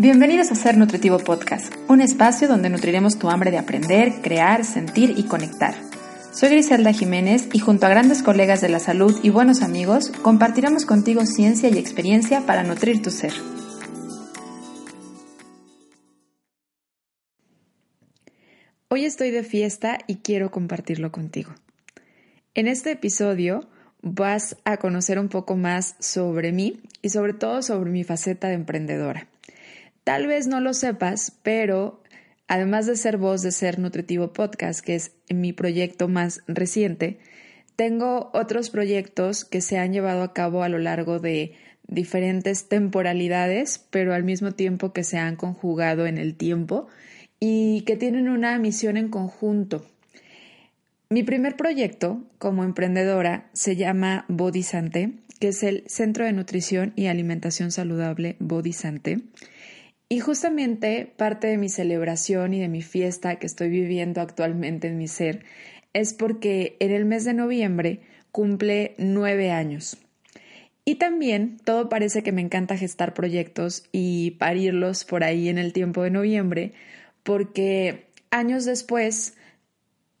Bienvenidos a Ser Nutritivo Podcast, un espacio donde nutriremos tu hambre de aprender, crear, sentir y conectar. Soy Griselda Jiménez y junto a grandes colegas de la salud y buenos amigos, compartiremos contigo ciencia y experiencia para nutrir tu ser. Hoy estoy de fiesta y quiero compartirlo contigo. En este episodio vas a conocer un poco más sobre mí y sobre todo sobre mi faceta de emprendedora. Tal vez no lo sepas, pero además de ser voz de Ser Nutritivo Podcast, que es mi proyecto más reciente, tengo otros proyectos que se han llevado a cabo a lo largo de diferentes temporalidades, pero al mismo tiempo que se han conjugado en el tiempo y que tienen una misión en conjunto. Mi primer proyecto como emprendedora se llama Body que es el Centro de Nutrición y Alimentación Saludable Body y justamente parte de mi celebración y de mi fiesta que estoy viviendo actualmente en mi ser es porque en el mes de noviembre cumple nueve años. Y también todo parece que me encanta gestar proyectos y parirlos por ahí en el tiempo de noviembre, porque años después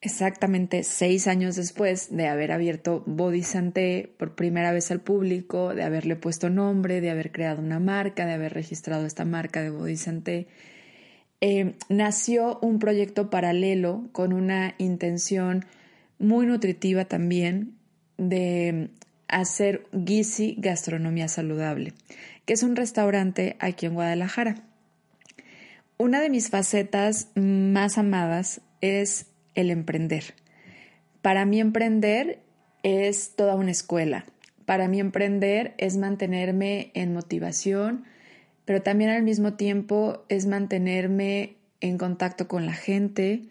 exactamente seis años después de haber abierto Body Santé por primera vez al público, de haberle puesto nombre, de haber creado una marca, de haber registrado esta marca de Body Santé, eh, nació un proyecto paralelo con una intención muy nutritiva también de hacer Gizi Gastronomía Saludable, que es un restaurante aquí en Guadalajara. Una de mis facetas más amadas es el emprender. Para mí emprender es toda una escuela. Para mí emprender es mantenerme en motivación, pero también al mismo tiempo es mantenerme en contacto con la gente,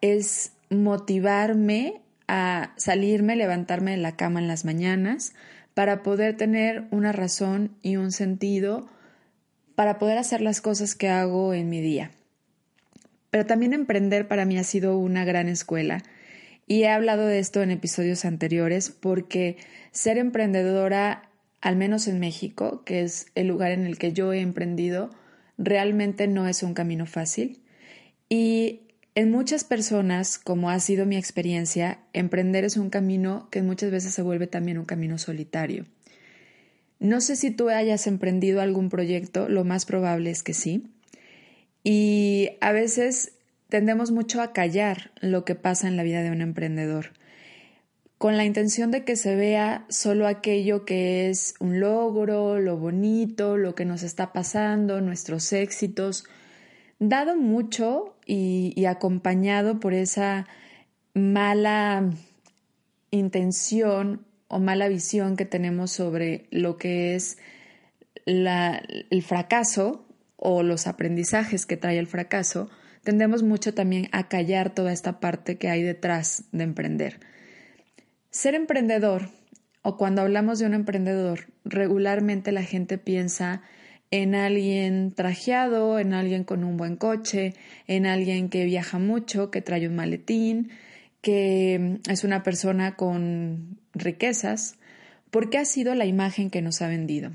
es motivarme a salirme, levantarme de la cama en las mañanas para poder tener una razón y un sentido para poder hacer las cosas que hago en mi día. Pero también emprender para mí ha sido una gran escuela. Y he hablado de esto en episodios anteriores porque ser emprendedora, al menos en México, que es el lugar en el que yo he emprendido, realmente no es un camino fácil. Y en muchas personas, como ha sido mi experiencia, emprender es un camino que muchas veces se vuelve también un camino solitario. No sé si tú hayas emprendido algún proyecto, lo más probable es que sí. Y a veces tendemos mucho a callar lo que pasa en la vida de un emprendedor, con la intención de que se vea solo aquello que es un logro, lo bonito, lo que nos está pasando, nuestros éxitos, dado mucho y, acompañado por esa mala intención o mala visión que tenemos sobre lo que es el fracaso o los aprendizajes que trae el fracaso, tendemos mucho también a callar toda esta parte que hay detrás de emprender. Ser emprendedor, o cuando hablamos de un emprendedor, regularmente la gente piensa en alguien trajeado, en alguien con un buen coche, en alguien que viaja mucho, que trae un maletín, que es una persona con riquezas, porque ha sido la imagen que nos ha vendido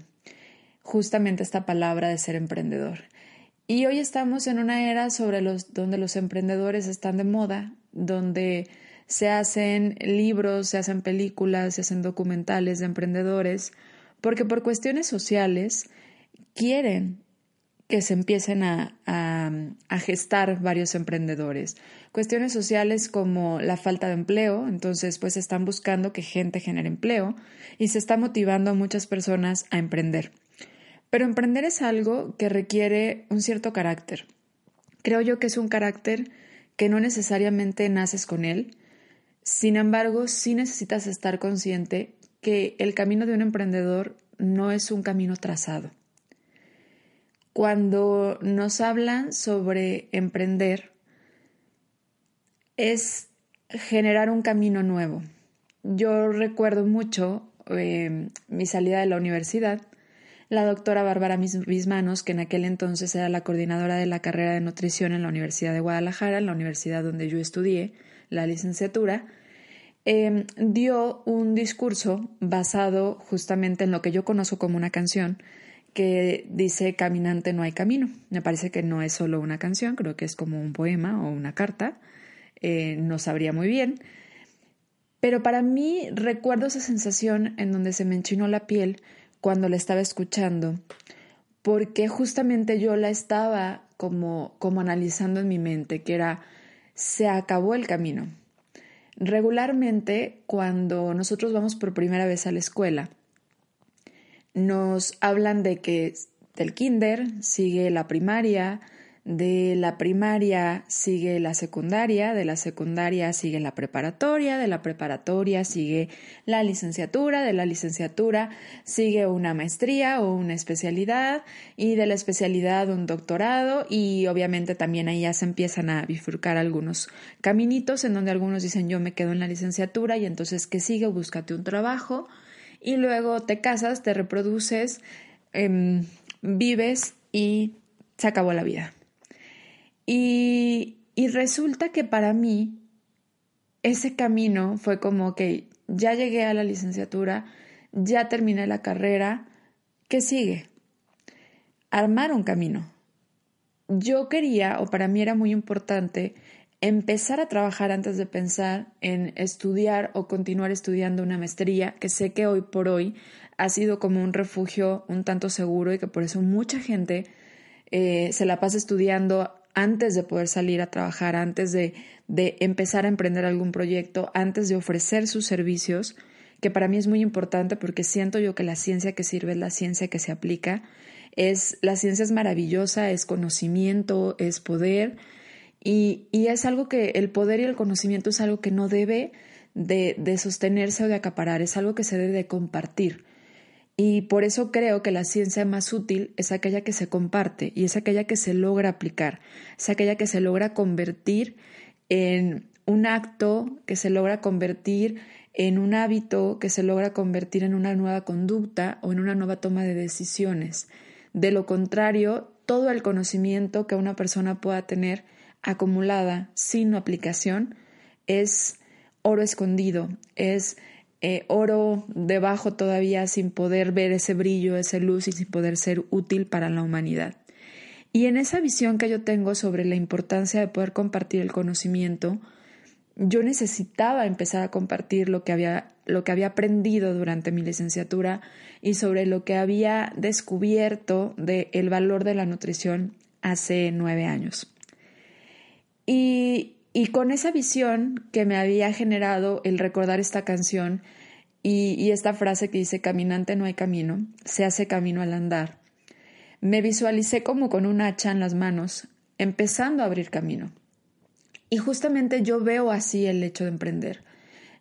justamente esta palabra de ser emprendedor. Y hoy estamos en una era sobre los, donde los emprendedores están de moda, donde se hacen libros, se hacen películas, se hacen documentales de emprendedores, porque por cuestiones sociales quieren que se empiecen a, a, gestar varios emprendedores. Cuestiones sociales como la falta de empleo, entonces pues están buscando que gente genere empleo y se está motivando a muchas personas a emprender. Pero emprender es algo que requiere un cierto carácter. Creo yo que es un carácter que no necesariamente naces con él. Sin embargo, sí necesitas estar consciente que el camino de un emprendedor no es un camino trazado. Cuando nos hablan sobre emprender, es generar un camino nuevo. Yo recuerdo mucho eh, mi salida de la universidad la doctora Bárbara Bismanos, que en aquel entonces era la coordinadora de la carrera de nutrición en la Universidad de Guadalajara, en la universidad donde yo estudié la licenciatura, em, dio un discurso basado justamente en lo que yo conozco como una canción, que dice Caminante no hay camino. Me parece que no es solo una canción, creo que es como un poema o una carta. Eh, no sabría muy bien. Pero para mí recuerdo esa sensación en donde se me enchinó la piel cuando la estaba escuchando, porque justamente yo la estaba como, como analizando en mi mente, que era, se acabó el camino. Regularmente, cuando nosotros vamos por primera vez a la escuela, nos hablan de que del kinder sigue la primaria, de la primaria sigue la secundaria, de la secundaria sigue la preparatoria, de la preparatoria sigue la licenciatura, de la licenciatura sigue una maestría o una especialidad y de la especialidad un doctorado y obviamente también ahí ya se empiezan a bifurcar algunos caminitos en donde algunos dicen yo me quedo en la licenciatura y entonces que sigue, búscate un trabajo y luego te casas, te reproduces, em, vives y se acabó la vida. Y, resulta que para mí ese camino fue como que ya llegué a la licenciatura, ya terminé la carrera, ¿qué sigue? Armar un camino. Yo quería, o para mí era muy importante, empezar a trabajar antes de pensar en estudiar o continuar estudiando una maestría, que sé que hoy por hoy ha sido como un refugio un tanto seguro y que por eso mucha gente eh, se la pasa estudiando antes de poder salir a trabajar, antes de, de empezar a emprender algún proyecto, antes de ofrecer sus servicios, que para mí es muy importante porque siento yo que la ciencia que sirve es la ciencia que se aplica. Es, la ciencia es maravillosa, es conocimiento, es poder, y, es algo que el poder y el conocimiento es algo que no debe de, de sostenerse o de acaparar, es algo que se debe de compartir. Y por eso creo que la ciencia más útil es aquella que se comparte y es aquella que se logra aplicar, es aquella que se logra convertir en un acto, que se logra convertir en un hábito, que se logra convertir en una nueva conducta o en una nueva toma de decisiones. De lo contrario, todo el conocimiento que una persona pueda tener acumulada sin aplicación es oro escondido, es eh, oro debajo todavía sin poder ver ese brillo, esa luz y sin poder ser útil para la humanidad. Y en esa visión que yo tengo sobre la importancia de poder compartir el conocimiento, yo necesitaba empezar a compartir lo que había, lo que había aprendido durante mi licenciatura y sobre lo que había descubierto del el valor de la nutrición hace nueve años. Y, y con esa visión que me había generado el recordar esta canción y, esta frase que dice, caminante no hay camino, se hace camino al andar, me visualicé como con un hacha en las manos, empezando a abrir camino. Y justamente yo veo así el hecho de emprender.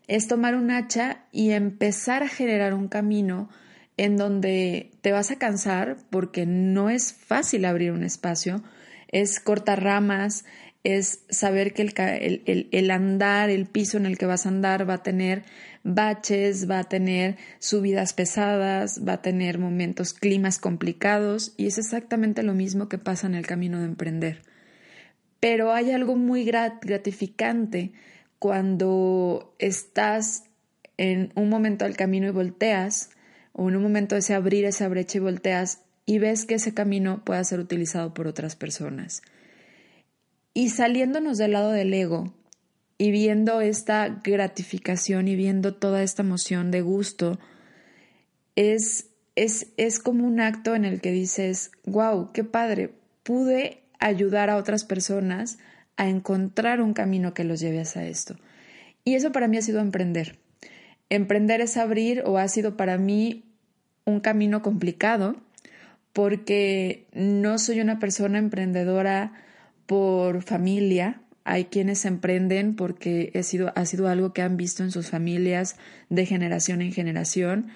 Es tomar un hacha y empezar a generar un camino en donde te vas a cansar porque no es fácil abrir un espacio, es cortar ramas, es saber que el, el, andar, el piso en el que vas a andar va a tener baches, va a tener subidas pesadas, va a tener momentos, climas complicados y es exactamente lo mismo que pasa en el camino de emprender. Pero hay algo muy gratificante cuando estás en un momento del camino y volteas, o en un momento de ese abrir esa brecha y volteas y ves que ese camino pueda ser utilizado por otras personas. Y saliéndonos del lado del ego y viendo esta gratificación y viendo toda esta emoción de gusto, es, es, es como un acto en el que dices, wow, qué padre, pude ayudar a otras personas a encontrar un camino que los lleve hacia esto. Y eso para mí ha sido emprender. Emprender es abrir o ha sido para mí un camino complicado porque no soy una persona emprendedora por familia. Hay quienes emprenden porque ha sido, ha sido algo que han visto en sus familias de generación en generación.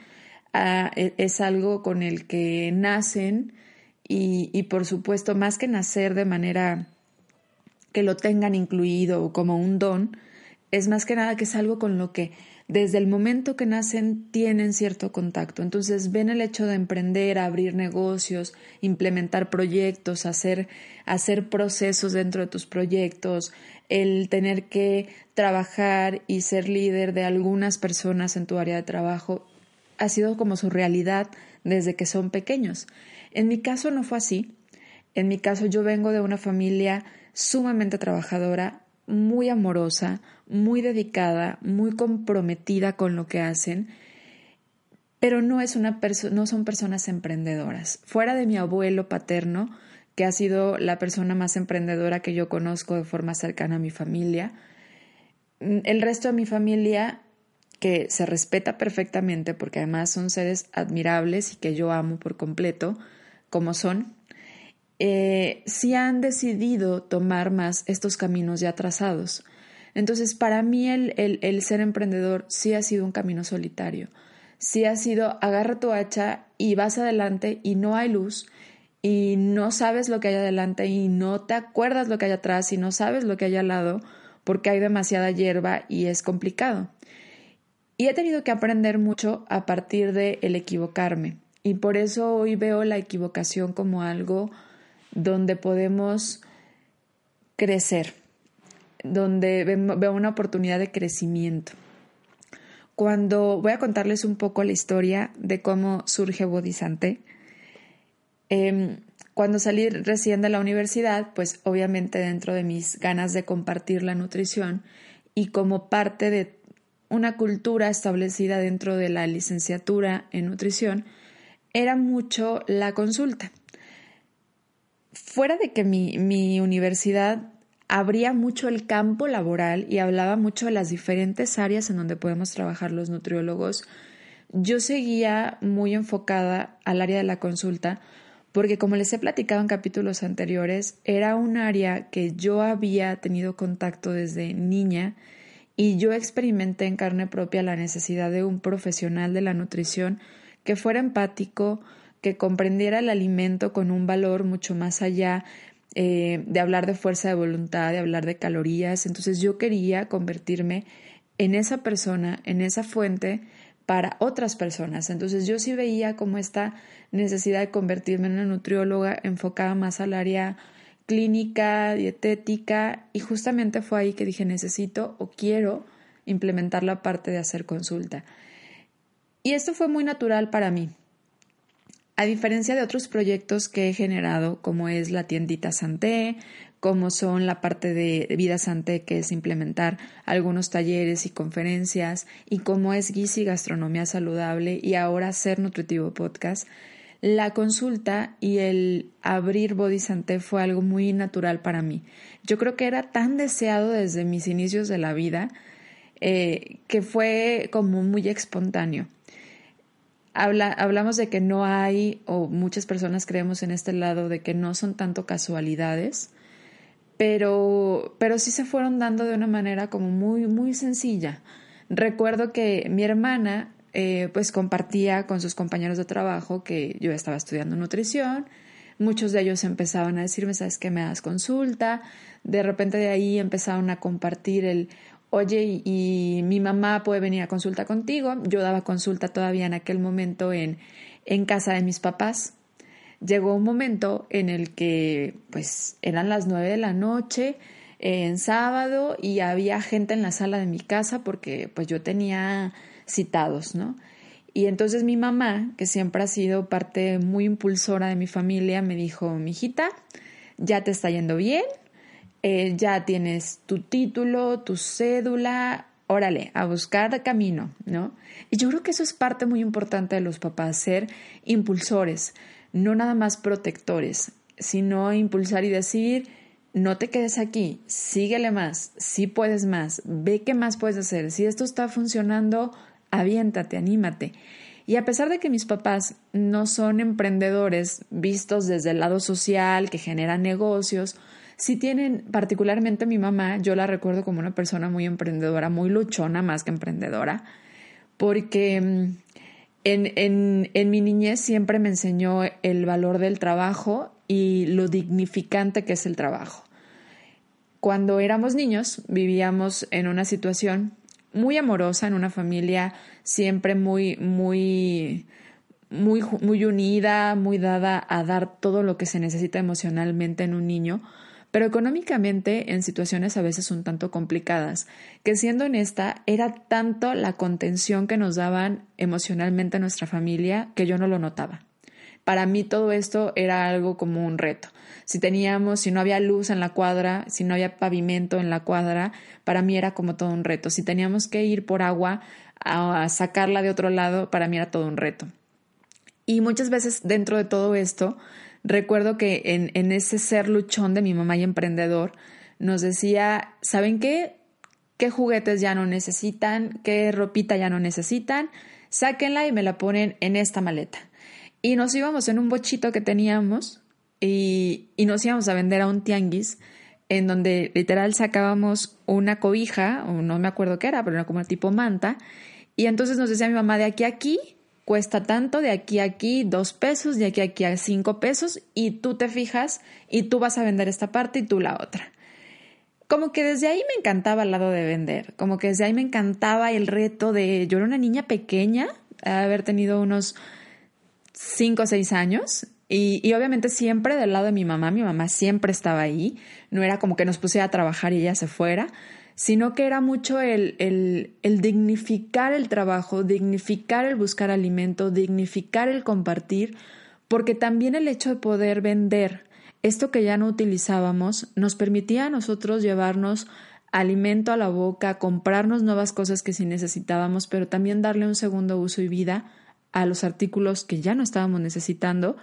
Ah, e, es algo con el que nacen y, y por supuesto, más que nacer de manera que lo tengan incluido o como un don, es más que nada que es algo con lo que desde el momento que nacen tienen cierto contacto. Entonces ven el hecho de emprender, abrir negocios, implementar proyectos, hacer, hacer procesos dentro de tus proyectos, el tener que trabajar y ser líder de algunas personas en tu área de trabajo. ha sido como su realidad desde que son pequeños. En mi caso no fue así. En mi caso yo vengo de una familia sumamente trabajadora, muy amorosa, muy dedicada, muy comprometida con lo que hacen, pero no, es una no son personas emprendedoras. Fuera de mi abuelo paterno, que ha sido la persona más emprendedora que yo conozco de forma cercana a mi familia, el resto de mi familia, que se respeta perfectamente porque además son seres admirables y que yo amo por completo, como son, eh, sí han decidido tomar más estos caminos ya trazados. Entonces, para mí el, el, ser emprendedor sí ha sido un camino solitario. Sí ha sido agarra tu hacha y vas adelante y no hay luz y no sabes lo que hay adelante y no te acuerdas lo que hay atrás y no sabes lo que hay al lado porque hay demasiada hierba y es complicado. Y he tenido que aprender mucho a partir de el equivocarme. Y por eso hoy veo la equivocación como algo donde podemos crecer, donde veo una oportunidad de crecimiento. Cuando voy a contarles un poco la historia de cómo surge Bodhisante, em, cuando salí recién de la universidad, pues obviamente dentro de mis ganas de compartir la nutrición y como parte de una cultura establecida dentro de la licenciatura en nutrición, era mucho la consulta fuera de que mi, mi universidad abría mucho el campo laboral y hablaba mucho de las diferentes áreas en donde podemos trabajar los nutriólogos, yo seguía muy enfocada al área de la consulta porque como les he platicado en capítulos anteriores, era un área que yo había tenido contacto desde niña y yo experimenté en carne propia la necesidad de un profesional de la nutrición que fuera empático, que comprendiera el alimento con un valor mucho más allá eh, de hablar de fuerza de voluntad, de hablar de calorías. Entonces yo quería convertirme en esa persona, en esa fuente para otras personas. Entonces yo sí veía como esta necesidad de convertirme en una nutrióloga enfocada más al área clínica, dietética, y justamente fue ahí que dije necesito o quiero implementar la parte de hacer consulta. Y esto fue muy natural para mí. A diferencia de otros proyectos que he generado, como es la tiendita Santé, como son la parte de Vida Santé, que es implementar algunos talleres y conferencias, y como es Guisi Gastronomía Saludable y ahora Ser Nutritivo Podcast, la consulta y el abrir Body Santé fue algo muy natural para mí. Yo creo que era tan deseado desde mis inicios de la vida eh, que fue como muy espontáneo hablamos de que no hay, o muchas personas creemos en este lado, de que no son tanto casualidades, pero, pero sí se fueron dando de una manera como muy, muy sencilla. Recuerdo que mi hermana eh, pues compartía con sus compañeros de trabajo que yo estaba estudiando nutrición, muchos de ellos empezaban a decirme, ¿sabes qué? Me das consulta, de repente de ahí empezaron a compartir el, oye, y, mi mamá puede venir a consulta contigo. Yo daba consulta todavía en aquel momento en, en casa de mis papás. Llegó un momento en el que pues eran las nueve de la noche en sábado y había gente en la sala de mi casa porque pues yo tenía citados, ¿no? Y entonces mi mamá, que siempre ha sido parte muy impulsora de mi familia, me dijo, mijita, ya te está yendo bien, eh, ya tienes tu título, tu cédula, órale, a buscar camino, ¿no? Y yo creo que eso es parte muy importante de los papás, ser impulsores, no nada más protectores, sino impulsar y decir, no te quedes aquí, síguele más, si puedes más, ve qué más puedes hacer, si esto está funcionando, aviéntate, anímate. Y a pesar de que mis papás no son emprendedores vistos desde el lado social, que generan negocios, si tienen, particularmente mi mamá, yo la recuerdo como una persona muy emprendedora, muy luchona más que emprendedora, porque mm, en, en, en mi niñez siempre me enseñó el valor del trabajo y lo dignificante que es el trabajo. Cuando éramos niños vivíamos en una situación muy amorosa, en una familia siempre muy, muy, muy, muy unida, muy dada a dar todo lo que se necesita emocionalmente en un niño, pero económicamente en situaciones a veces un tanto complicadas, que siendo honesta, era tanto la contención que nos daban emocionalmente nuestra familia que yo no lo notaba. Para mí todo esto era algo como un reto. Si teníamos, si no había luz en la cuadra, si no había pavimento en la cuadra, para mí era como todo un reto. Si teníamos que ir por agua a sacarla de otro lado, para mí era todo un reto. Y muchas veces dentro de todo esto, recuerdo que en, ese ser luchón de mi mamá y emprendedor, nos decía, ¿saben qué? ¿Qué juguetes ya no necesitan? ¿Qué ropita ya no necesitan? Sáquenla y me la ponen en esta maleta. Y nos íbamos en un bochito que teníamos y, y nos íbamos a vender a un tianguis en donde literal sacábamos una cobija, o no me acuerdo qué era, pero era como tipo manta, y entonces nos decía mi mamá, de aquí a aquí cuesta tanto, de aquí a aquí dos pesos, de aquí a aquí a cinco pesos, y tú te fijas y tú vas a vender esta parte y tú la otra. Como que desde ahí me encantaba el lado de vender, como que desde ahí me encantaba el reto de, yo era una niña pequeña, haber tenido unos cinco o seis años, y, y, obviamente siempre del lado de mi mamá, mi mamá siempre estaba ahí, no era como que nos pusiera a trabajar y ella se fuera, sino que era mucho el, el, dignificar el trabajo, dignificar el buscar alimento, dignificar el compartir, porque también el hecho de poder vender esto que ya no utilizábamos nos permitía a nosotros llevarnos alimento a la boca, comprarnos nuevas cosas que sí necesitábamos, pero también darle un segundo uso y vida a los artículos que ya no estábamos necesitando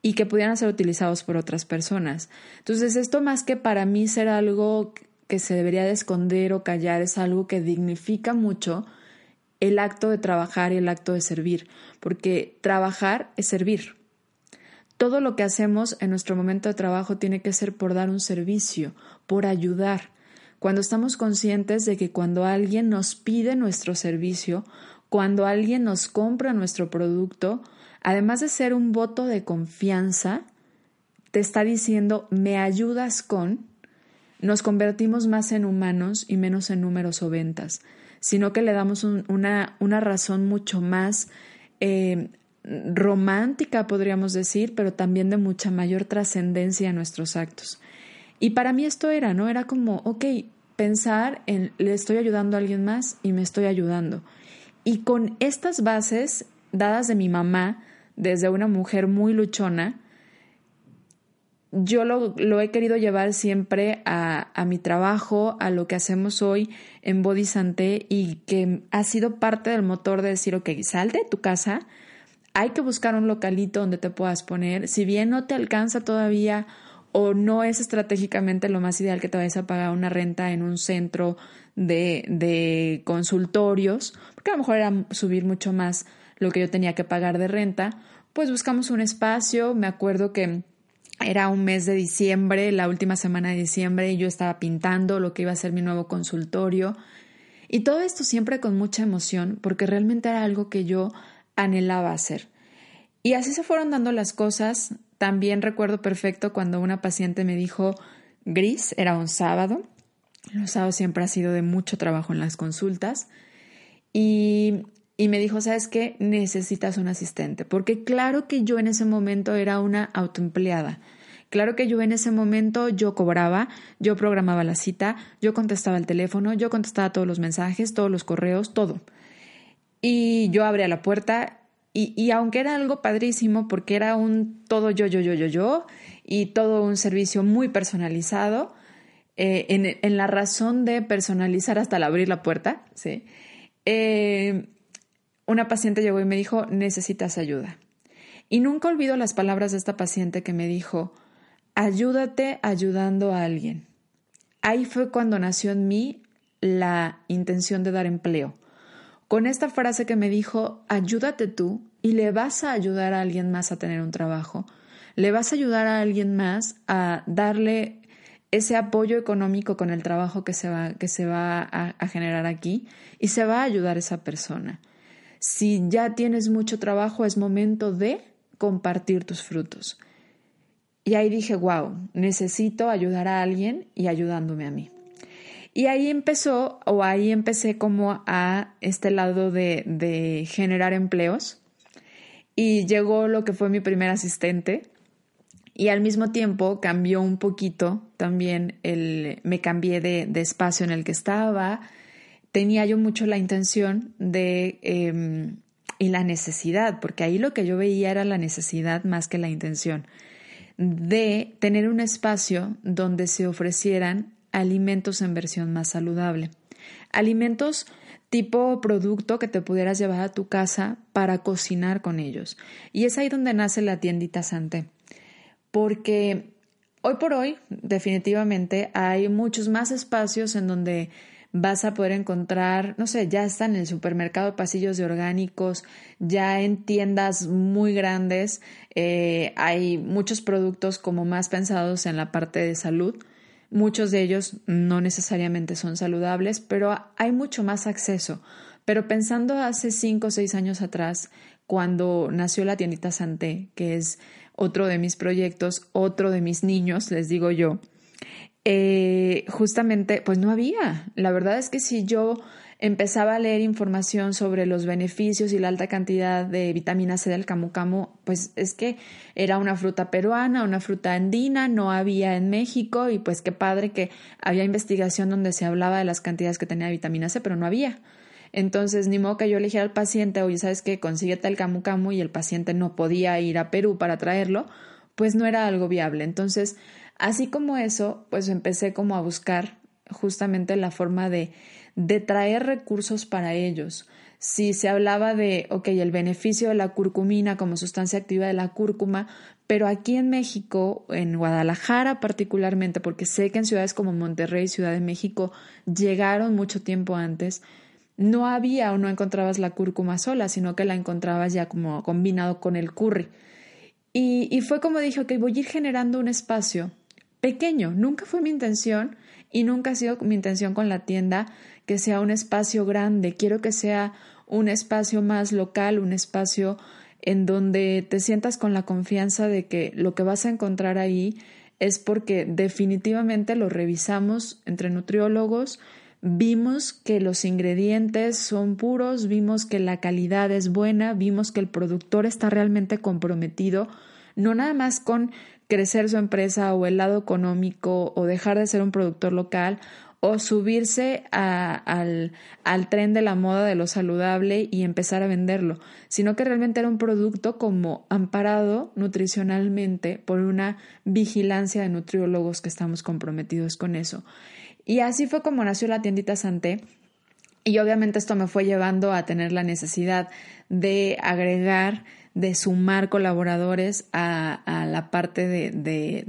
y que pudieran ser utilizados por otras personas. Entonces, esto más que para mí ser algo que se debería de esconder o callar, es algo que dignifica mucho el acto de trabajar y el acto de servir, porque trabajar es servir. Todo lo que hacemos en nuestro momento de trabajo tiene que ser por dar un servicio, por ayudar. Cuando estamos conscientes de que cuando alguien nos pide nuestro servicio, cuando alguien nos compra nuestro producto, además de ser un voto de confianza, te está diciendo, me ayudas con, nos convertimos más en humanos y menos en números o ventas, sino que le damos una, una, razón mucho más eh, romántica, podríamos decir, pero también de mucha mayor trascendencia a nuestros actos. Y para mí esto era, ¿no? Era como, ok, pensar en le estoy ayudando a alguien más y me estoy ayudando. Y con estas bases dadas de mi mamá, desde una mujer muy luchona, yo lo, he querido llevar siempre a, a, mi trabajo, a lo que hacemos hoy en Body Santé y que ha sido parte del motor de decir, ok, sal de tu casa, hay que buscar un localito donde te puedas poner, si bien no te alcanza todavía o no es estratégicamente lo más ideal que te vayas a pagar una renta en un centro de, de consultorios, porque a lo mejor era subir mucho más lo que yo tenía que pagar de renta, pues buscamos un espacio, me acuerdo que era un mes de diciembre, la última semana de diciembre, y yo estaba pintando lo que iba a ser mi nuevo consultorio. Y todo esto siempre con mucha emoción, porque realmente era algo que yo anhelaba hacer. Y así se fueron dando las cosas. También recuerdo perfecto cuando una paciente me dijo, Gris, era un sábado. Los sábados siempre ha sido de mucho trabajo en las consultas. Y y me dijo, ¿sabes qué? Necesitas un asistente, porque claro que yo en ese momento era una autoempleada. Claro que yo en ese momento yo cobraba, yo programaba la cita, yo contestaba el teléfono, yo contestaba todos los mensajes, todos los correos, todo. Y yo abría la puerta y, y aunque era algo padrísimo porque era un todo yo, yo, yo, yo, yo y todo un servicio muy personalizado, eh, en, en, la razón de personalizar hasta el abrir la puerta, ¿sí? Eh, una paciente llegó y me dijo, necesitas ayuda. Y nunca olvido las palabras de esta paciente que me dijo, ayúdate ayudando a alguien. Ahí fue cuando nació en mí la intención de dar empleo. Con esta frase que me dijo, ayúdate tú y le vas a ayudar a alguien más a tener un trabajo, le vas a ayudar a alguien más a darle ese apoyo económico con el trabajo que se va, que se va a, a generar aquí y se va a ayudar a esa persona. Si ya tienes mucho trabajo, es momento de compartir tus frutos. Y ahí dije, wow, necesito ayudar a alguien y ayudándome a mí. Y ahí empezó, o ahí empecé como a este lado de, de generar empleos. Y llegó lo que fue mi primer asistente. Y al mismo tiempo cambió un poquito también el, me cambié de, espacio en el que estaba. Tenía yo mucho la intención de, em, y la necesidad, porque ahí lo que yo veía era la necesidad más que la intención, de tener un espacio donde se ofrecieran alimentos en versión más saludable. Alimentos tipo producto que te pudieras llevar a tu casa para cocinar con ellos. Y es ahí donde nace la tiendita Santé. Porque hoy por hoy, definitivamente, hay muchos más espacios en donde vas a poder encontrar, no sé, ya está en el supermercado pasillos de orgánicos, ya en tiendas muy grandes, eh, hay muchos productos como más pensados en la parte de salud Muchos de ellos no necesariamente son saludables, pero hay mucho más acceso. Pero pensando hace cinco o seis años atrás, cuando nació la tiendita Santé, que es otro de mis proyectos, otro de mis niños, les digo yo, eh, justamente, pues no había. La verdad es que si yo empezaba a leer información sobre los beneficios y la alta cantidad de vitamina C del camu camu, pues es que era una fruta peruana, una fruta andina, no había en México y pues qué padre que había investigación donde se hablaba de las cantidades que tenía vitamina C, pero no había. Entonces, ni modo que yo le al paciente, oye, ¿sabes qué? Consíguete el camu camu y el paciente no podía ir a Perú para traerlo, pues no era algo viable. Entonces, así como eso, pues empecé como a buscar justamente la forma de de traer recursos para ellos. Si se hablaba de, ok, el beneficio de la curcumina como sustancia activa de la cúrcuma, pero aquí en México, en Guadalajara particularmente, porque sé que en ciudades como Monterrey, y Ciudad de México, llegaron mucho tiempo antes, no había o no encontrabas la cúrcuma sola, sino que la encontrabas ya como combinado con el curry. Y, y fue como dije, ok, voy a ir generando un espacio pequeño. Nunca fue mi intención y nunca ha sido mi intención con la tienda que sea un espacio grande, quiero que sea un espacio más local, un espacio en donde te sientas con la confianza de que lo que vas a encontrar ahí es porque definitivamente lo revisamos entre nutriólogos, vimos que los ingredientes son puros, vimos que la calidad es buena, vimos que el productor está realmente comprometido, no nada más con crecer su empresa o el lado económico o dejar de ser un productor local o subirse al, al tren de la moda de lo saludable y empezar a venderlo, sino que realmente era un producto como amparado nutricionalmente por una vigilancia de nutriólogos que estamos comprometidos con eso. Y así fue como nació la tiendita Santé. Y obviamente esto me fue llevando a tener la necesidad de agregar, de sumar colaboradores a, a la parte de, de,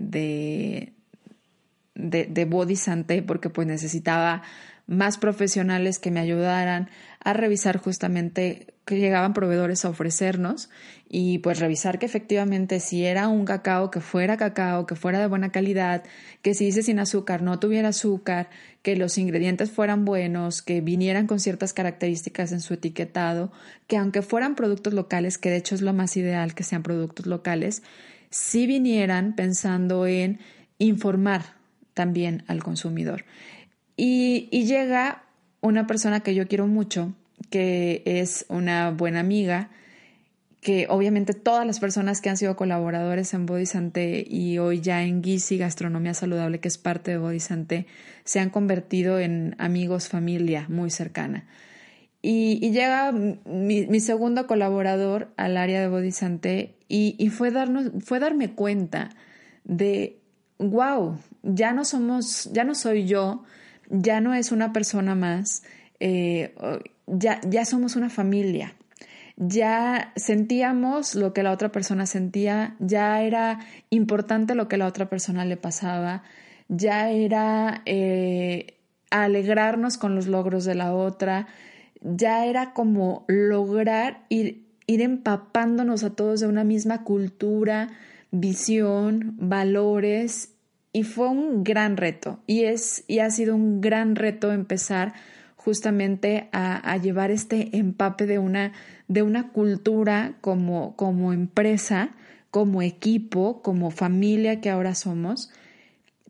de, de Body Santé porque pues necesitaba más profesionales que me ayudaran a revisar justamente que llegaban proveedores a ofrecernos y pues revisar que efectivamente si era un cacao que fuera cacao, que fuera de buena calidad, que si dice sin azúcar no tuviera azúcar, que los ingredientes fueran buenos, que vinieran con ciertas características en su etiquetado, que aunque fueran productos locales, que de hecho es lo más ideal que sean productos locales, si vinieran pensando en informar también al consumidor. Y, llega una persona que yo quiero mucho, que es una buena amiga, que obviamente todas las personas que han sido colaboradores en Body Santé y hoy ya en Gizi Gastronomía Saludable, que es parte de Body Santé, se han convertido en amigos, familia muy cercana. Y, llega mi, segundo colaborador al área de Body Santé y, y, fue, darnos, fue darme cuenta de wow, ya no somos, ya no soy yo, ya no es una persona más, eh, ya, ya somos una familia. Ya sentíamos lo que la otra persona sentía, ya era importante lo que la otra persona le pasaba, ya era eh, alegrarnos con los logros de la otra, ya era como lograr ir, ir empapándonos a todos de una misma cultura, visión, valores y fue un gran reto y es y ha sido un gran reto empezar justamente a, llevar este empape de una, de una cultura como, como empresa, como equipo, como familia que ahora somos.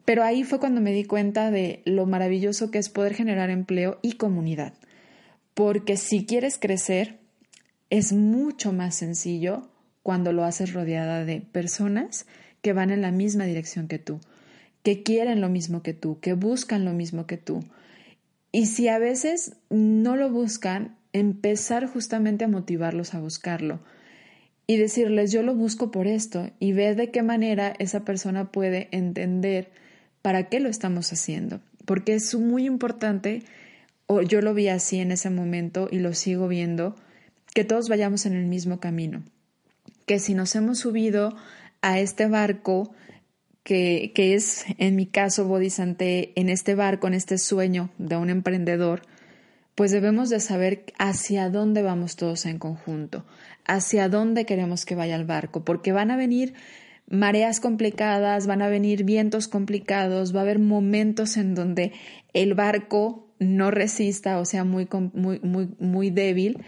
Pero ahí fue cuando me di cuenta de lo maravilloso que es poder generar empleo y comunidad. Porque si quieres crecer, es mucho más sencillo cuando lo haces rodeada de personas que van en la misma dirección que tú, que quieren lo mismo que tú, que buscan lo mismo que tú. Y si a veces no lo buscan, empezar justamente a motivarlos a buscarlo y decirles yo lo busco por esto y ver de qué manera esa persona puede entender para qué lo estamos haciendo. Porque es muy importante, o yo lo vi así en ese momento y lo sigo viendo, que todos vayamos en el mismo camino. Que si nos hemos subido a este barco, que, que es en mi caso Bodhisante, en este barco, en este sueño de un emprendedor, pues debemos de saber hacia dónde vamos todos en conjunto, hacia dónde queremos que vaya el barco, porque van a venir mareas complicadas, van a venir vientos complicados, va a haber momentos en donde el barco no resista o sea muy, muy, muy, muy débil.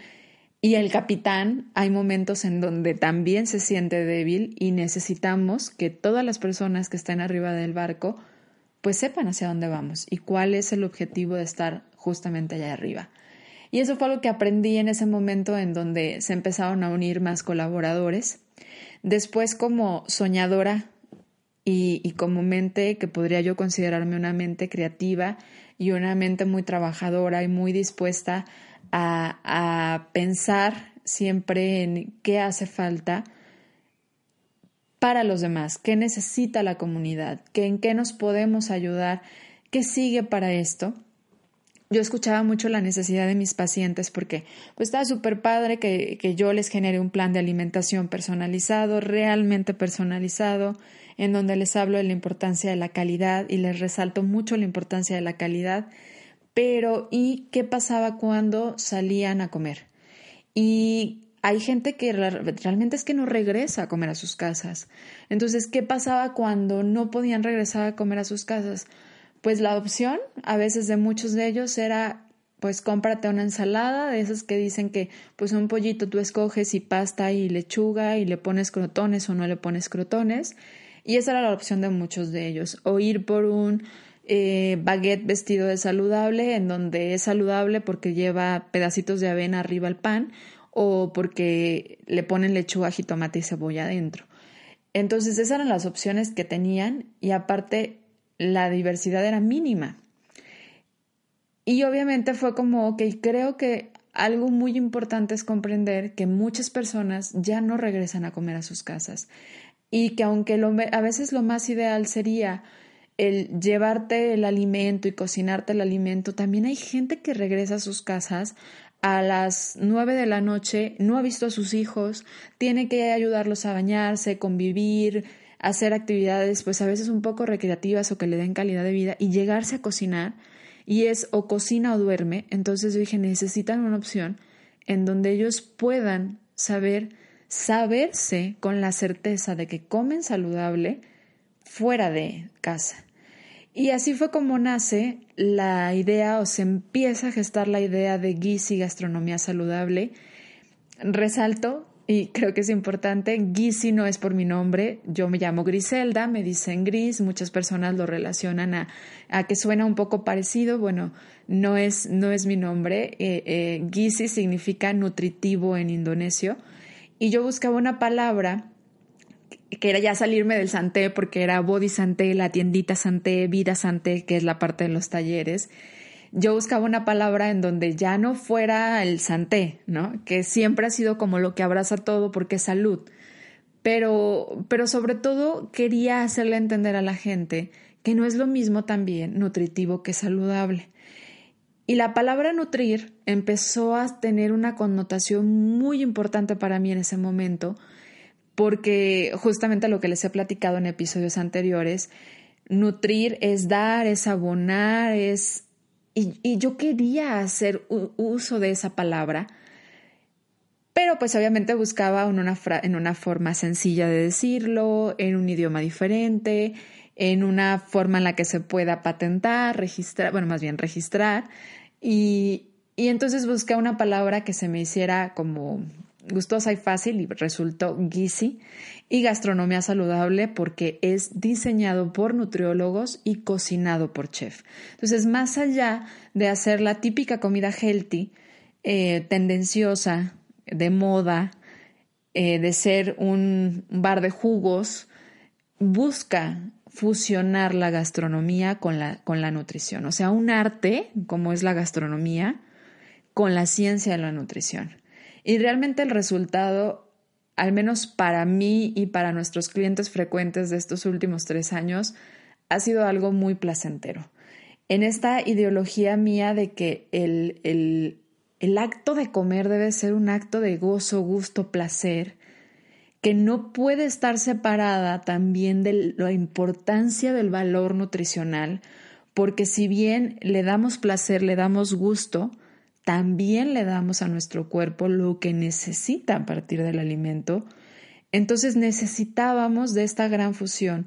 Y el capitán, hay momentos en donde también se siente débil y necesitamos que todas las personas que estén arriba del barco pues sepan hacia dónde vamos y cuál es el objetivo de estar justamente allá arriba. Y eso fue lo que aprendí en ese momento en donde se empezaron a unir más colaboradores Después como soñadora y, como mente que podría yo considerarme una mente creativa y una mente muy trabajadora y muy dispuesta a, pensar siempre en qué hace falta para los demás, qué necesita la comunidad, qué, en qué nos podemos ayudar, qué sigue para esto. Yo escuchaba mucho la necesidad de mis pacientes porque pues estaba súper padre que, que, yo les genere un plan de alimentación personalizado, realmente personalizado, en donde les hablo de la importancia de la calidad y les resalto mucho la importancia de la calidad, pero ¿y qué pasaba cuando salían a comer? Y hay gente que realmente es que no regresa a comer a sus casas. Entonces, ¿qué pasaba cuando no podían regresar a comer a sus casas? pues la opción a veces de muchos de ellos era pues cómprate una ensalada de esas que dicen que pues un pollito tú escoges y pasta y lechuga y le pones crotones o no le pones crotones y esa era la opción de muchos de ellos o ir por un eh, baguette vestido de saludable en donde es saludable porque lleva pedacitos de avena arriba al pan o porque le ponen lechuga, jitomate y cebolla adentro. Entonces esas eran las opciones que tenían y aparte la diversidad era mínima. Y obviamente fue como, ok, creo que algo muy importante es comprender que muchas personas ya no regresan a comer a sus casas y que aunque a veces lo más ideal sería el llevarte el alimento y cocinarte el alimento, también hay gente que regresa a sus casas a las nueve de la noche, no ha visto a sus hijos, tiene que ayudarlos a bañarse, convivir, hacer actividades pues a veces un poco recreativas o que le den calidad de vida y llegarse a cocinar y es o cocina o duerme, entonces yo dije, necesitan una opción en donde ellos puedan saber, saberse con la certeza de que comen saludable fuera de casa. Y así fue como nace la idea o se empieza a gestar la idea de y Gastronomía Saludable. Resalto y creo que es importante, Gisi no es por mi nombre, yo me llamo Griselda, me dicen Gris, muchas personas lo relacionan a, a que suena un poco parecido, bueno, no es, no es mi nombre, eh, eh, significa nutritivo en indonesio, y yo buscaba una palabra que era ya salirme del santé, porque era body santé, la tiendita santé, vida santé, que es la parte de los talleres, yo buscaba una palabra en donde ya no fuera el santé, ¿no? Que siempre ha sido como lo que abraza todo porque es salud. Pero, pero sobre todo quería hacerle entender a la gente que no es lo mismo también nutritivo que saludable. Y la palabra nutrir empezó a tener una connotación muy importante para mí en ese momento, porque justamente lo que les he platicado en episodios anteriores, nutrir es dar, es abonar, es y, yo quería hacer uso de esa palabra, pero pues obviamente buscaba en una, en una forma sencilla de decirlo, en un idioma diferente, en una forma en la que se pueda patentar, registrar, bueno, más bien registrar. Y, y entonces busqué una palabra que se me hiciera como gustosa y fácil y resultó Gizi y gastronomía saludable porque es diseñado por nutriólogos y cocinado por chef. Entonces, más allá de hacer la típica comida healthy, eh, tendenciosa, de moda, eh, de ser un bar de jugos, busca fusionar la gastronomía con la, con la nutrición, o sea, un arte como es la gastronomía con la ciencia de la nutrición. Y realmente el resultado, al menos para mí y para nuestros clientes frecuentes de estos últimos tres años, ha sido algo muy placentero. En esta ideología mía de que el, el, el acto de comer debe ser un acto de gozo, gusto, placer, que no puede estar separada también de la importancia del valor nutricional, porque si bien le damos placer, le damos gusto, también le damos a nuestro cuerpo lo que necesita a partir del alimento, entonces necesitábamos de esta gran fusión,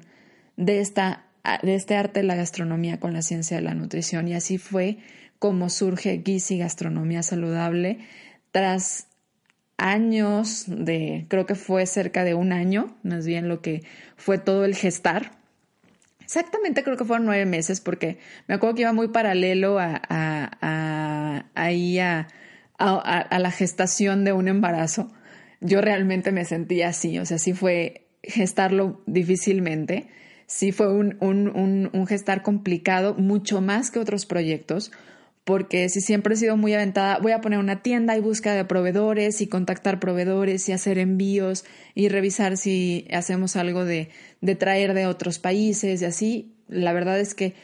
de, esta, de este arte de la gastronomía con la ciencia de la nutrición, y así fue como surge Gizi Gastronomía Saludable tras años de, creo que fue cerca de un año, más bien lo que fue todo el gestar. Exactamente creo que fueron nueve meses porque me acuerdo que iba muy paralelo a, a, a, a, la gestación de un embarazo. Yo realmente me sentía así, o sea, sí fue gestarlo difícilmente, sí fue un, un, un, un gestar complicado, mucho más que otros proyectos, porque si siempre he sido muy aventada, voy a poner una tienda y búsqueda de proveedores y contactar proveedores y hacer envíos y revisar si hacemos algo de, de traer de otros países y así. La verdad es que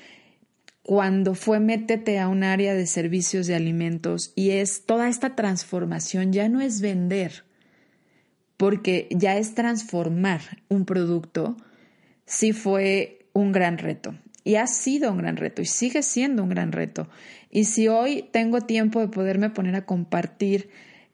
cuando fue métete a un área de servicios de alimentos y es toda esta transformación, ya no es vender, porque ya es transformar un producto, sí fue un gran reto. Y ha sido un gran reto y sigue siendo un gran reto. Y si hoy tengo tiempo de poderme poner a compartir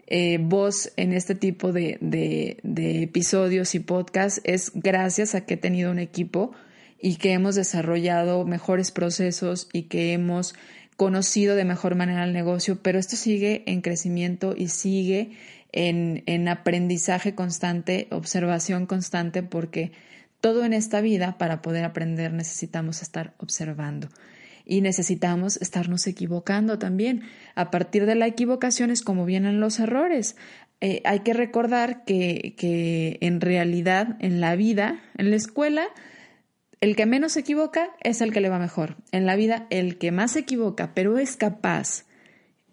eh, voz en este tipo de, de, episodios y podcasts, es gracias a que he tenido un equipo y que hemos desarrollado mejores procesos y que hemos conocido de mejor manera el negocio, pero esto sigue en crecimiento y sigue en, en aprendizaje constante, observación constante, porque todo en esta vida, para poder aprender, necesitamos estar observando y necesitamos estarnos equivocando también. A partir de la equivocación es como vienen los errores. Eh, hay que recordar que, que en realidad en la vida, en la escuela, el que menos se equivoca es el que le va mejor. En la vida, el que más se equivoca, pero es capaz,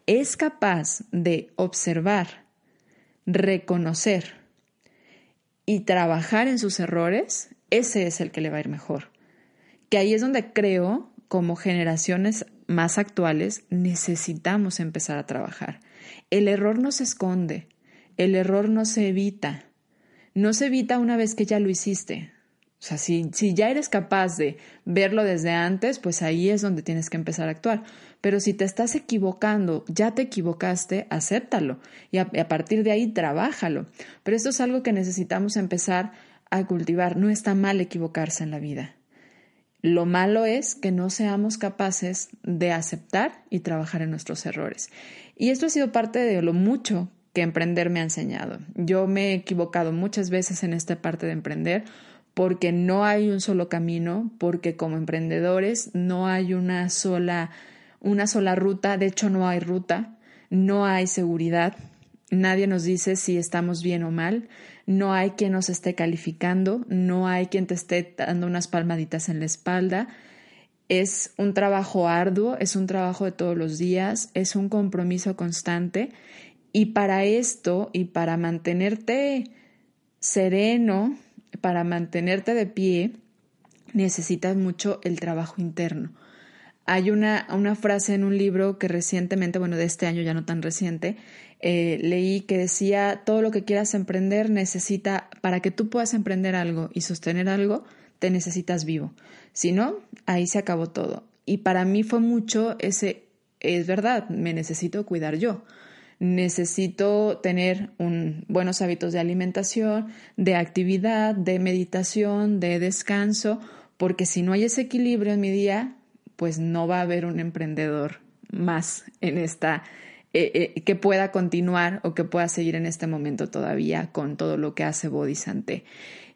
es capaz de observar, reconocer y trabajar en sus errores, ese es el que le va a ir mejor. Que ahí es donde creo, como generaciones más actuales, necesitamos empezar a trabajar. El error no se esconde, el error no se evita. No se evita una vez que ya lo hiciste. O sea, si, si, ya eres capaz de verlo desde antes, pues ahí es donde tienes que empezar a actuar. Pero si te estás equivocando, ya te equivocaste, acéptalo y a, a partir de ahí trabájalo. Pero esto es algo que necesitamos empezar a cultivar. No está mal equivocarse en la vida. Lo malo es que no seamos capaces de aceptar y trabajar en nuestros errores. Y esto ha sido parte de lo mucho que emprender me ha enseñado. Yo me he equivocado muchas veces en esta parte de emprender porque no hay un solo camino, porque como emprendedores no hay una sola una sola ruta, de hecho no hay ruta, no hay seguridad, nadie nos dice si estamos bien o mal, no hay quien nos esté calificando, no hay quien te esté dando unas palmaditas en la espalda. Es un trabajo arduo, es un trabajo de todos los días, es un compromiso constante y para esto y para mantenerte sereno, para mantenerte de pie, necesitas mucho el trabajo interno. Hay una, una, frase en un libro que recientemente, bueno, de este año ya no tan reciente, eh, leí que decía, todo lo que quieras emprender necesita, para que tú puedas emprender algo y sostener algo, te necesitas vivo. Si no, ahí se acabó todo. Y para mí fue mucho ese, es verdad, me necesito cuidar yo. Necesito tener buenos hábitos de alimentación, de actividad, de meditación, de descanso, porque si no hay ese equilibrio en mi día, pues no va a haber un emprendedor más en esta, eh, eh, que pueda continuar o que pueda seguir en este momento todavía con todo lo que hace Body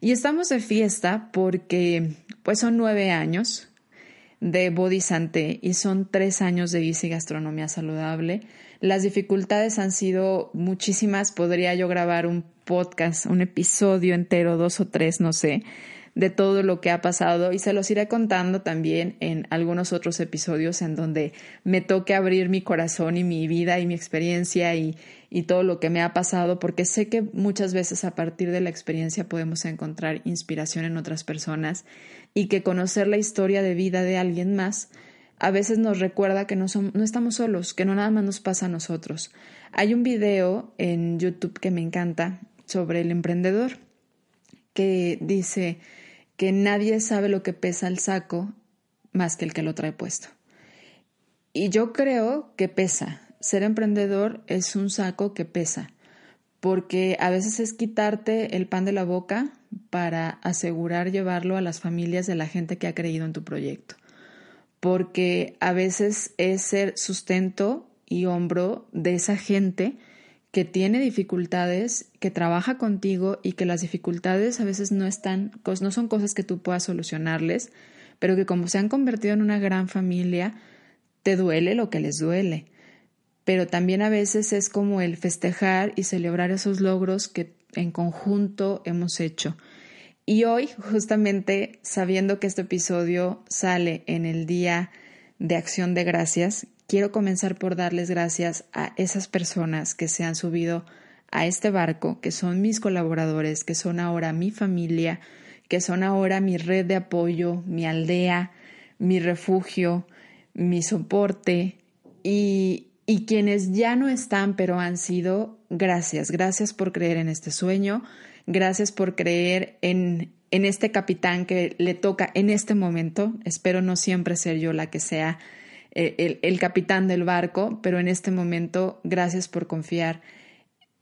Y estamos de fiesta porque pues son nueve años de Body y son tres años de Easy Gastronomía Saludable. Las dificultades han sido muchísimas. Podría yo grabar un podcast, un episodio entero, dos o tres, no sé, de todo lo que ha pasado y se los iré contando también en algunos otros episodios en donde me toque abrir mi corazón y mi vida y mi experiencia y, y todo lo que me ha pasado, porque sé que muchas veces a partir de la experiencia podemos encontrar inspiración en otras personas y que conocer la historia de vida de alguien más a veces nos recuerda que no, no estamos solos, que no nada más nos pasa a nosotros. Hay un video en YouTube que me encanta sobre el emprendedor que dice que nadie sabe lo que pesa el saco más que el que lo trae puesto. Y yo creo que pesa. Ser emprendedor es un saco que pesa, porque a veces es quitarte el pan de la boca para asegurar llevarlo a las familias de la gente que ha creído en tu proyecto, porque a veces es ser sustento y hombro de esa gente que tiene dificultades, que trabaja contigo y que las dificultades a veces no están, no son cosas que tú puedas solucionarles, pero que como se han convertido en una gran familia, te duele lo que les duele. Pero también a veces es como el festejar y celebrar esos logros que en conjunto hemos hecho. Y hoy, justamente sabiendo que este episodio sale en el Día de Acción de Gracias, quiero comenzar por darles gracias a esas personas que se han subido a este barco, que son mis colaboradores, que son ahora mi familia, que son ahora mi red de apoyo, mi aldea, mi refugio, mi soporte y, y quienes ya no están, pero han sido, gracias, gracias por creer en este sueño, gracias por creer en, en este capitán que le toca en este momento. Espero no siempre ser yo la que sea eh, el, capitán del barco, pero en este momento, gracias por confiar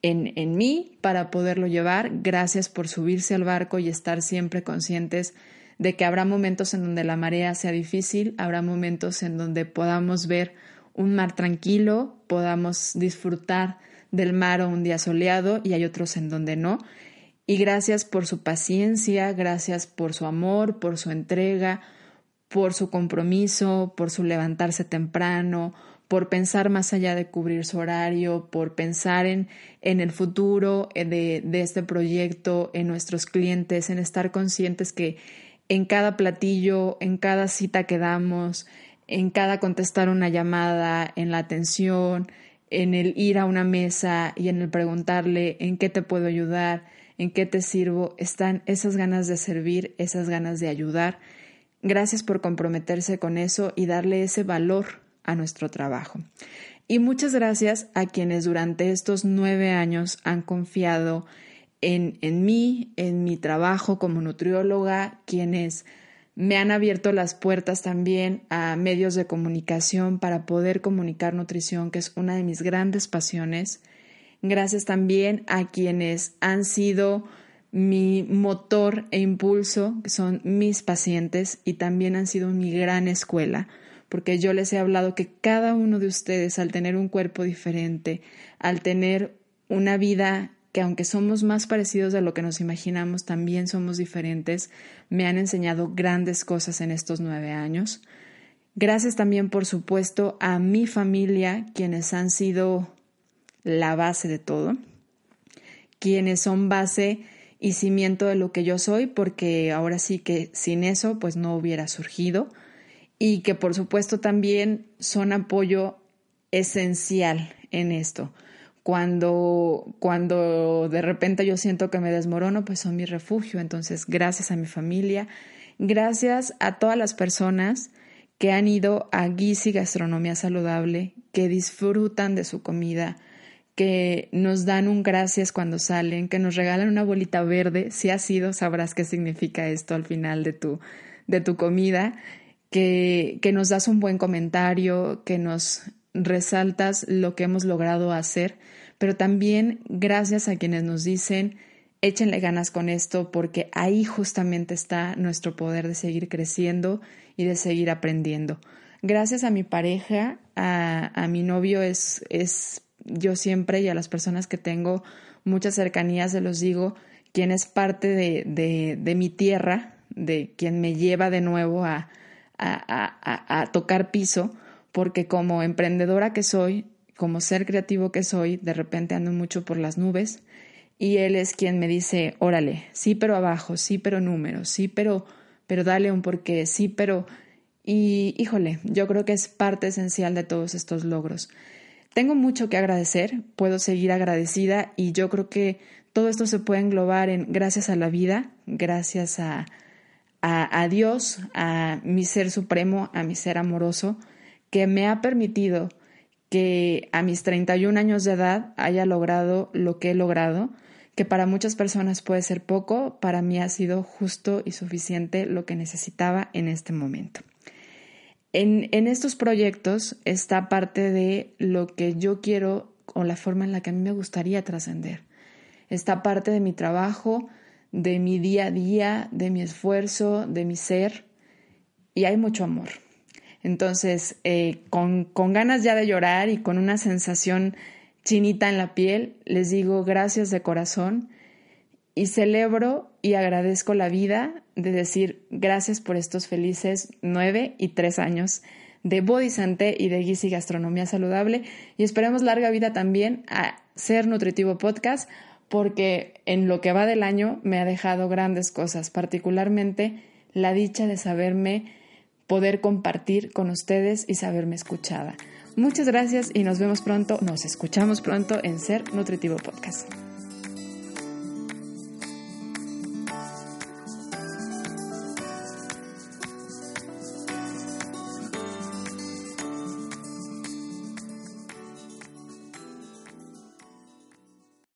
en, en mí para poderlo llevar, gracias por subirse al barco y estar siempre conscientes de que habrá momentos en donde la marea sea difícil, habrá momentos en donde podamos ver un mar tranquilo, podamos disfrutar del mar o un día soleado y hay otros en donde no. Y gracias por su paciencia, gracias por su amor, por su entrega, por su compromiso, por su levantarse temprano, por pensar más allá de cubrir su horario, por pensar en, en el futuro eh, de, de este proyecto, en nuestros clientes, en estar conscientes que en cada platillo, en cada cita que damos, en cada contestar una llamada, en la atención, en el ir a una mesa y en el preguntarle en qué te puedo ayudar, en qué te sirvo, están esas ganas de servir, esas ganas de ayudar Gracias por comprometerse con eso y darle ese valor a nuestro trabajo. Y muchas gracias a quienes durante estos nueve años han confiado en, en mí, en mi trabajo como nutrióloga, quienes me han abierto las puertas también a medios de comunicación para poder comunicar nutrición, que es una de mis grandes pasiones. Gracias también a quienes han sido mi motor e impulso son mis pacientes y también han sido mi gran escuela, porque yo les he hablado que cada uno de ustedes al tener un cuerpo diferente, al tener una vida que aunque somos más parecidos a lo que nos imaginamos, también somos diferentes, me han enseñado grandes cosas en estos nueve años. Gracias también, por supuesto, a mi familia, quienes han sido la base de todo, quienes son base y cimiento de lo que yo soy, porque ahora sí que sin eso pues no hubiera surgido y que por supuesto también son apoyo esencial en esto. Cuando, cuando de repente yo siento que me desmorono, pues son mi refugio. Entonces, gracias a mi familia, gracias a todas las personas que han ido a Gizi Gastronomía Saludable, que disfrutan de su comida, que nos dan un gracias cuando salen, que nos regalan una bolita verde, si has sido, sabrás qué significa esto al final de tu, de tu comida, que, que nos das un buen comentario, que nos resaltas lo que hemos logrado hacer, pero también gracias a quienes nos dicen, échenle ganas con esto, porque ahí justamente está nuestro poder de seguir creciendo y de seguir aprendiendo. Gracias a mi pareja, a, a mi novio es, es yo siempre y a las personas que tengo muchas cercanías se los digo, quien es parte de, de, de mi tierra, de quien me lleva de nuevo a, a, a, tocar piso, porque como emprendedora que soy, como ser creativo que soy, de repente ando mucho por las nubes y él es quien me dice, órale, sí, pero abajo, sí, pero números, sí, pero, pero dale un porqué, sí, pero... Y híjole, yo creo que es parte esencial de todos estos logros. Tengo mucho que agradecer, puedo seguir agradecida y yo creo que todo esto se puede englobar en gracias a la vida, gracias a, a, Dios, a mi ser supremo, a mi ser amoroso, que me ha permitido que a mis 31 años de edad haya logrado lo que he logrado, que para muchas personas puede ser poco, para mí ha sido justo y suficiente lo que necesitaba en este momento. En, estos proyectos está parte de lo que yo quiero o la forma en la que a mí me gustaría trascender. Está parte de mi trabajo, de mi día a día, de mi esfuerzo, de mi ser, y hay mucho amor. Entonces, eh, con ganas ya de llorar y con una sensación chinita en la piel, les digo gracias de corazón y celebro y agradezco la vida de decir gracias por estos felices nueve y tres años de Body y de Gizi Gastronomía Saludable y esperemos larga vida también a Ser Nutritivo Podcast porque en lo que va del año me ha dejado grandes cosas, particularmente la dicha de saberme poder compartir con ustedes y saberme escuchada. Muchas gracias y nos vemos pronto, nos escuchamos pronto en Ser Nutritivo Podcast.